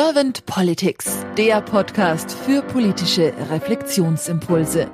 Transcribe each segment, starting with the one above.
Servant Politics, der Podcast für politische Reflexionsimpulse.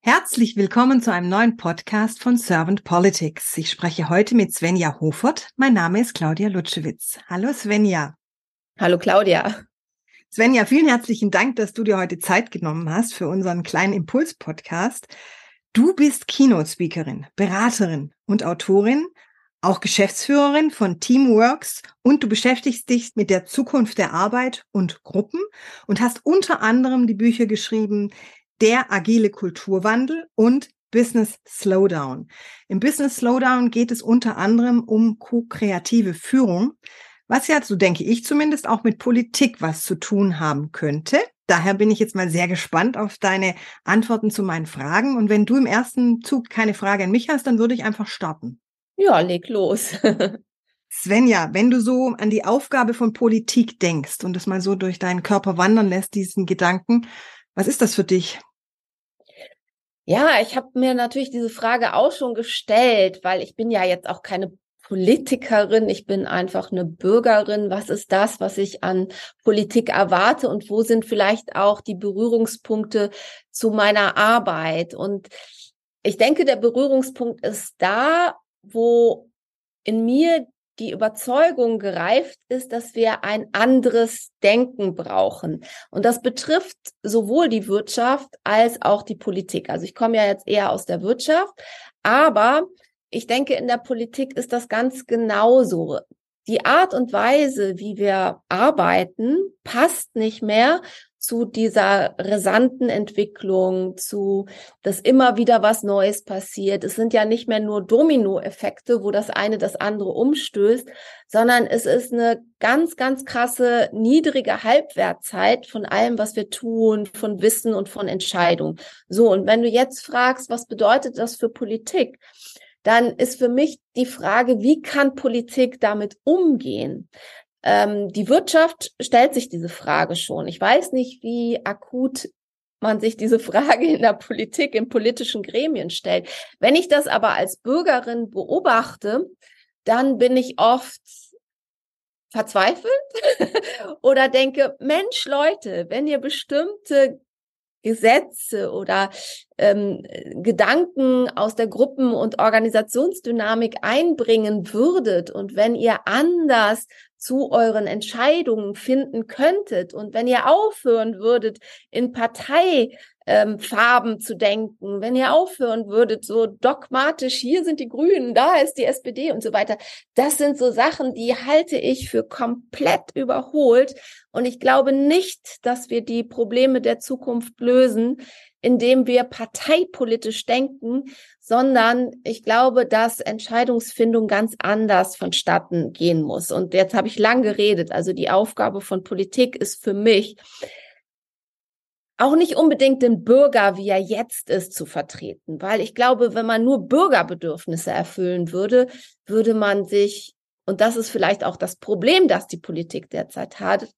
Herzlich willkommen zu einem neuen Podcast von Servant Politics. Ich spreche heute mit Svenja Hofert. Mein Name ist Claudia Lutschewitz. Hallo Svenja. Hallo Claudia. Svenja, vielen herzlichen Dank, dass du dir heute Zeit genommen hast für unseren kleinen Impuls-Podcast. Du bist Keynote-Speakerin, Beraterin und Autorin auch Geschäftsführerin von Teamworks und du beschäftigst dich mit der Zukunft der Arbeit und Gruppen und hast unter anderem die Bücher geschrieben Der agile Kulturwandel und Business Slowdown. Im Business Slowdown geht es unter anderem um ko-kreative Führung, was ja, so denke ich zumindest, auch mit Politik was zu tun haben könnte. Daher bin ich jetzt mal sehr gespannt auf deine Antworten zu meinen Fragen. Und wenn du im ersten Zug keine Frage an mich hast, dann würde ich einfach starten. Ja, leg los. Svenja, wenn du so an die Aufgabe von Politik denkst und es mal so durch deinen Körper wandern lässt, diesen Gedanken, was ist das für dich? Ja, ich habe mir natürlich diese Frage auch schon gestellt, weil ich bin ja jetzt auch keine Politikerin, ich bin einfach eine Bürgerin. Was ist das, was ich an Politik erwarte und wo sind vielleicht auch die Berührungspunkte zu meiner Arbeit? Und ich denke, der Berührungspunkt ist da, wo in mir die Überzeugung gereift ist, dass wir ein anderes Denken brauchen. Und das betrifft sowohl die Wirtschaft als auch die Politik. Also ich komme ja jetzt eher aus der Wirtschaft, aber ich denke, in der Politik ist das ganz genauso. Die Art und Weise, wie wir arbeiten, passt nicht mehr zu dieser rasanten Entwicklung, zu, dass immer wieder was Neues passiert. Es sind ja nicht mehr nur Dominoeffekte, wo das eine das andere umstößt, sondern es ist eine ganz, ganz krasse niedrige Halbwertzeit von allem, was wir tun, von Wissen und von Entscheidungen. So. Und wenn du jetzt fragst, was bedeutet das für Politik? Dann ist für mich die Frage, wie kann Politik damit umgehen? Ähm, die Wirtschaft stellt sich diese Frage schon. Ich weiß nicht, wie akut man sich diese Frage in der Politik, in politischen Gremien stellt. Wenn ich das aber als Bürgerin beobachte, dann bin ich oft verzweifelt oder denke, Mensch, Leute, wenn ihr bestimmte Gesetze oder ähm, Gedanken aus der Gruppen- und Organisationsdynamik einbringen würdet und wenn ihr anders zu euren Entscheidungen finden könntet und wenn ihr aufhören würdet, in Partei ähm, zu denken, wenn ihr aufhören würdet, so dogmatisch, hier sind die Grünen, da ist die SPD und so weiter. Das sind so Sachen, die halte ich für komplett überholt. Und ich glaube nicht, dass wir die Probleme der Zukunft lösen, indem wir parteipolitisch denken, sondern ich glaube, dass Entscheidungsfindung ganz anders vonstatten gehen muss. Und jetzt habe ich lang geredet. Also die Aufgabe von Politik ist für mich, auch nicht unbedingt den Bürger, wie er jetzt ist, zu vertreten. Weil ich glaube, wenn man nur Bürgerbedürfnisse erfüllen würde, würde man sich, und das ist vielleicht auch das Problem, das die Politik derzeit hat,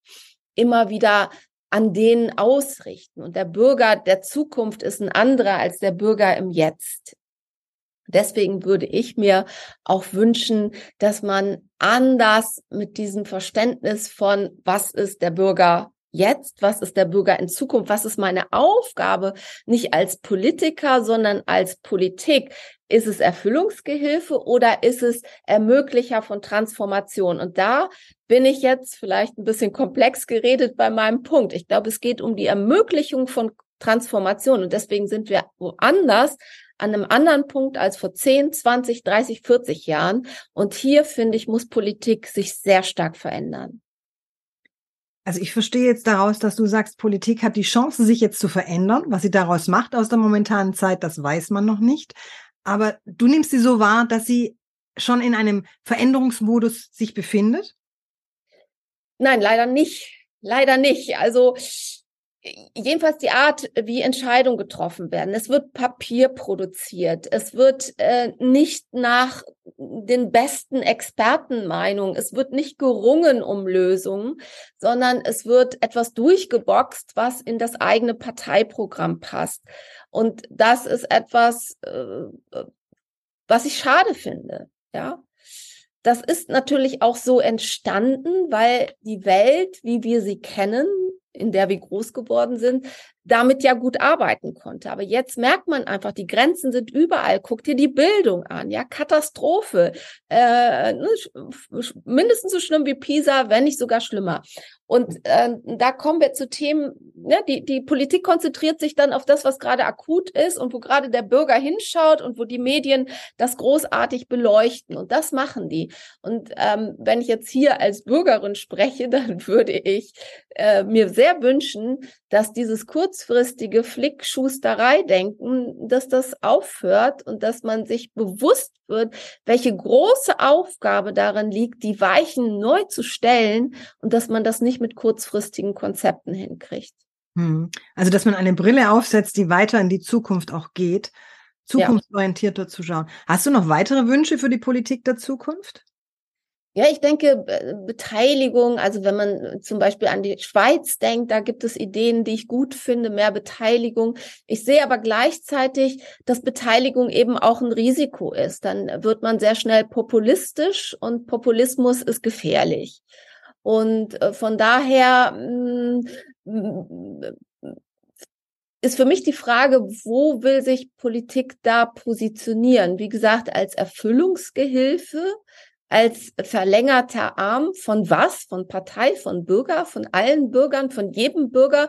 immer wieder an denen ausrichten. Und der Bürger der Zukunft ist ein anderer als der Bürger im Jetzt. Deswegen würde ich mir auch wünschen, dass man anders mit diesem Verständnis von, was ist der Bürger jetzt, was ist der Bürger in Zukunft, was ist meine Aufgabe, nicht als Politiker, sondern als Politik. Ist es Erfüllungsgehilfe oder ist es Ermöglicher von Transformation? Und da bin ich jetzt vielleicht ein bisschen komplex geredet bei meinem Punkt. Ich glaube, es geht um die Ermöglichung von Transformation und deswegen sind wir woanders an einem anderen Punkt als vor 10, 20, 30, 40 Jahren. Und hier, finde ich, muss Politik sich sehr stark verändern. Also ich verstehe jetzt daraus, dass du sagst, Politik hat die Chance, sich jetzt zu verändern. Was sie daraus macht aus der momentanen Zeit, das weiß man noch nicht. Aber du nimmst sie so wahr, dass sie schon in einem Veränderungsmodus sich befindet? Nein, leider nicht. Leider nicht. Also jedenfalls die Art, wie Entscheidungen getroffen werden. Es wird Papier produziert. Es wird äh, nicht nach den besten Expertenmeinungen. Es wird nicht gerungen um Lösungen, sondern es wird etwas durchgeboxt, was in das eigene Parteiprogramm passt. Und das ist etwas, äh, was ich schade finde. Ja. das ist natürlich auch so entstanden, weil die Welt, wie wir sie kennen, in der wir groß geworden sind, damit ja gut arbeiten konnte. Aber jetzt merkt man einfach, die Grenzen sind überall. Guck dir die Bildung an, ja, Katastrophe. Äh, ne, mindestens so schlimm wie Pisa, wenn nicht sogar schlimmer. Und äh, da kommen wir zu Themen, ne, die, die Politik konzentriert sich dann auf das, was gerade akut ist und wo gerade der Bürger hinschaut und wo die Medien das großartig beleuchten. Und das machen die. Und ähm, wenn ich jetzt hier als Bürgerin spreche, dann würde ich äh, mir sehr wünschen, dass dieses kurzfristige Flickschusterei-Denken, dass das aufhört und dass man sich bewusst wird, welche große Aufgabe darin liegt, die Weichen neu zu stellen und dass man das nicht mit kurzfristigen Konzepten hinkriegt. Hm. Also, dass man eine Brille aufsetzt, die weiter in die Zukunft auch geht, zukunftsorientierter ja. zu schauen. Hast du noch weitere Wünsche für die Politik der Zukunft? Ja, ich denke, Beteiligung, also wenn man zum Beispiel an die Schweiz denkt, da gibt es Ideen, die ich gut finde, mehr Beteiligung. Ich sehe aber gleichzeitig, dass Beteiligung eben auch ein Risiko ist. Dann wird man sehr schnell populistisch und Populismus ist gefährlich. Und äh, von daher mm, ist für mich die Frage, wo will sich Politik da positionieren? Wie gesagt, als Erfüllungsgehilfe als verlängerter Arm von was? Von Partei, von Bürger, von allen Bürgern, von jedem Bürger.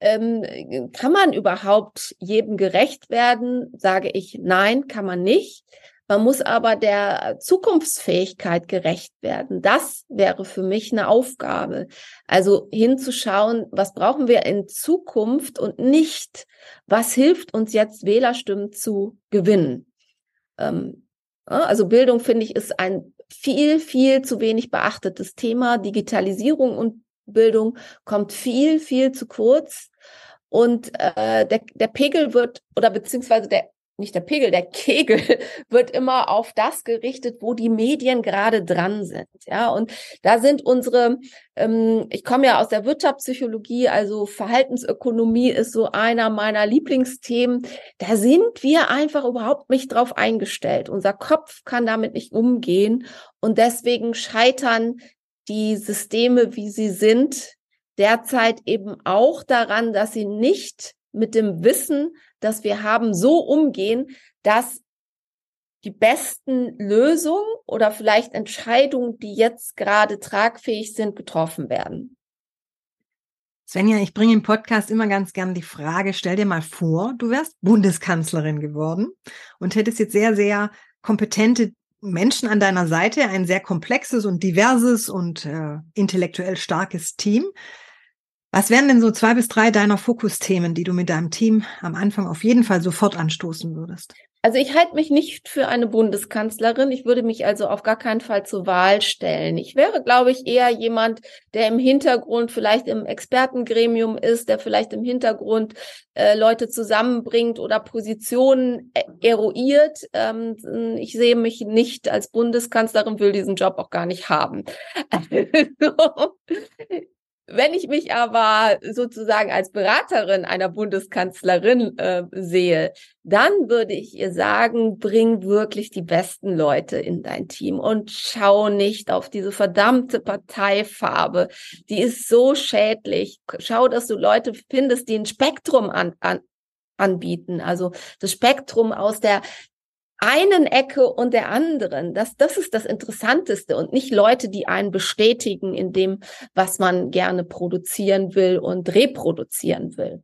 Ähm, kann man überhaupt jedem gerecht werden? Sage ich, nein, kann man nicht. Man muss aber der Zukunftsfähigkeit gerecht werden. Das wäre für mich eine Aufgabe. Also hinzuschauen, was brauchen wir in Zukunft und nicht, was hilft uns jetzt Wählerstimmen zu gewinnen. Ähm, also Bildung, finde ich, ist ein viel, viel zu wenig beachtetes Thema. Digitalisierung und Bildung kommt viel, viel zu kurz. Und äh, der, der Pegel wird, oder beziehungsweise der nicht der Pegel, der Kegel wird immer auf das gerichtet, wo die Medien gerade dran sind. Ja, und da sind unsere, ähm, ich komme ja aus der Wirtschaftspsychologie, also Verhaltensökonomie ist so einer meiner Lieblingsthemen. Da sind wir einfach überhaupt nicht drauf eingestellt. Unser Kopf kann damit nicht umgehen und deswegen scheitern die Systeme, wie sie sind, derzeit eben auch daran, dass sie nicht mit dem Wissen das wir haben, so umgehen, dass die besten Lösungen oder vielleicht Entscheidungen, die jetzt gerade tragfähig sind, getroffen werden. Svenja, ich bringe im Podcast immer ganz gern die Frage, stell dir mal vor, du wärst Bundeskanzlerin geworden und hättest jetzt sehr, sehr kompetente Menschen an deiner Seite, ein sehr komplexes und diverses und äh, intellektuell starkes Team. Was wären denn so zwei bis drei deiner Fokusthemen, die du mit deinem Team am Anfang auf jeden Fall sofort anstoßen würdest? Also ich halte mich nicht für eine Bundeskanzlerin. Ich würde mich also auf gar keinen Fall zur Wahl stellen. Ich wäre, glaube ich, eher jemand, der im Hintergrund vielleicht im Expertengremium ist, der vielleicht im Hintergrund äh, Leute zusammenbringt oder Positionen e-, eruiert. Ähm, ich sehe mich nicht als Bundeskanzlerin, will diesen Job auch gar nicht haben. Also, wenn ich mich aber sozusagen als Beraterin einer Bundeskanzlerin äh, sehe, dann würde ich ihr sagen, bring wirklich die besten Leute in dein Team und schau nicht auf diese verdammte Parteifarbe. Die ist so schädlich. Schau, dass du Leute findest, die ein Spektrum an, an, anbieten. Also das Spektrum aus der einen Ecke und der anderen. Das, das ist das Interessanteste und nicht Leute, die einen bestätigen in dem, was man gerne produzieren will und reproduzieren will.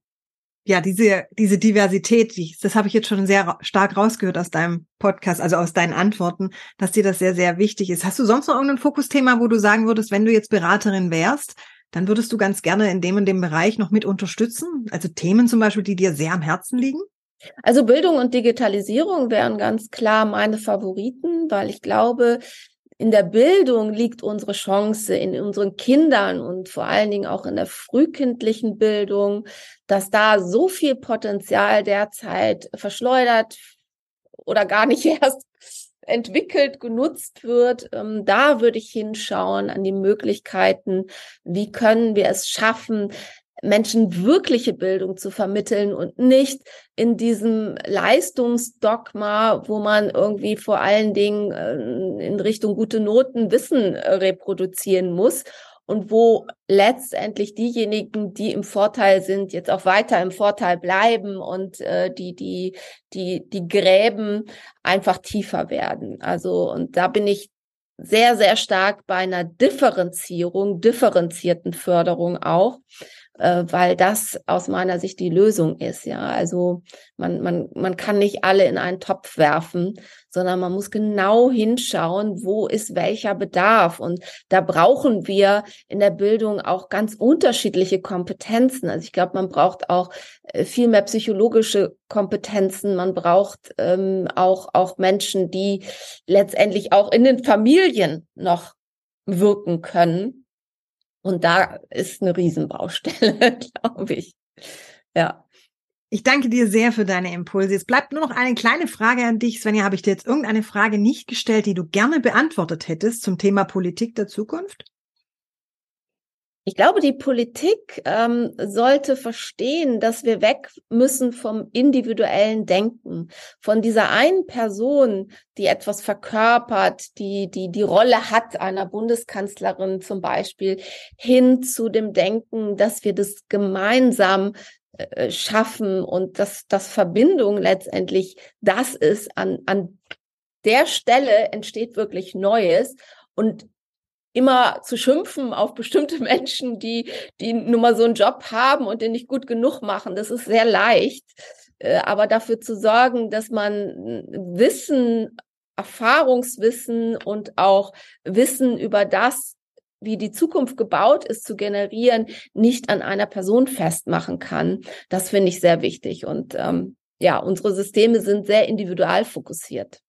Ja, diese, diese Diversität, das habe ich jetzt schon sehr stark rausgehört aus deinem Podcast, also aus deinen Antworten, dass dir das sehr, sehr wichtig ist. Hast du sonst noch irgendein Fokusthema, wo du sagen würdest, wenn du jetzt Beraterin wärst, dann würdest du ganz gerne in dem und dem Bereich noch mit unterstützen? Also Themen zum Beispiel, die dir sehr am Herzen liegen? Also Bildung und Digitalisierung wären ganz klar meine Favoriten, weil ich glaube, in der Bildung liegt unsere Chance, in unseren Kindern und vor allen Dingen auch in der frühkindlichen Bildung, dass da so viel Potenzial derzeit verschleudert oder gar nicht erst entwickelt, genutzt wird. Ähm, da würde ich hinschauen an die Möglichkeiten. Wie können wir es schaffen, Menschen wirkliche Bildung zu vermitteln und nicht in diesem Leistungsdogma, wo man irgendwie vor allen Dingen äh, in Richtung gute Noten Wissen äh, reproduzieren muss und wo letztendlich diejenigen, die im Vorteil sind, jetzt auch weiter im Vorteil bleiben und äh, die die die die Gräben einfach tiefer werden. Also und da bin ich sehr sehr stark bei einer Differenzierung, differenzierten Förderung auch äh, weil das aus meiner Sicht die Lösung ist. Ja, also man, man, man kann nicht alle in einen Topf werfen, sondern man muss genau hinschauen, wo ist welcher Bedarf. Und da brauchen wir in der Bildung auch ganz unterschiedliche Kompetenzen. Also ich glaube, man braucht auch äh, viel mehr psychologische Kompetenzen. Man braucht ähm, auch, auch Menschen, die letztendlich auch in den Familien noch wirken können und da ist eine Riesenbaustelle, glaube ich. Ja. Ich danke dir sehr für deine Impulse. Es bleibt nur noch eine kleine Frage an dich. Svenja, habe ich dir jetzt irgendeine Frage nicht gestellt, die du gerne beantwortet hättest zum Thema Politik der Zukunft? Ich glaube, die Politik ähm, sollte verstehen, dass wir weg müssen vom individuellen Denken, von dieser einen Person, die etwas verkörpert, die die die Rolle hat einer Bundeskanzlerin zum Beispiel, hin zu dem Denken, dass wir das gemeinsam äh, schaffen und dass das Verbindung letztendlich das ist an an der Stelle entsteht wirklich Neues. Und immer zu schimpfen auf bestimmte Menschen, die, die nun mal so einen Job haben und den nicht gut genug machen. Das ist sehr leicht. Äh, aber dafür zu sorgen, dass man Wissen, Erfahrungswissen und auch Wissen über das, wie die Zukunft gebaut ist, zu generieren, nicht an einer Person festmachen kann. Das finde ich sehr wichtig. Und ähm, ja, unsere Systeme sind sehr individual fokussiert.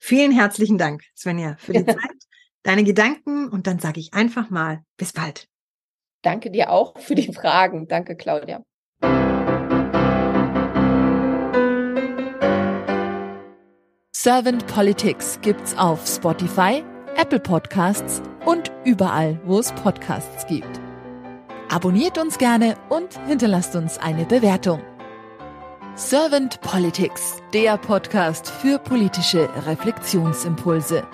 Vielen herzlichen Dank, Svenja, für die Zeit deine Gedanken und dann sage ich einfach mal bis bald. Danke dir auch für die Fragen. Danke, Claudia. Servant Politics gibt's auf Spotify, Apple Podcasts und überall, wo es Podcasts gibt. Abonniert uns gerne und hinterlasst uns eine Bewertung. Servant Politics, der Podcast für politische Reflexionsimpulse.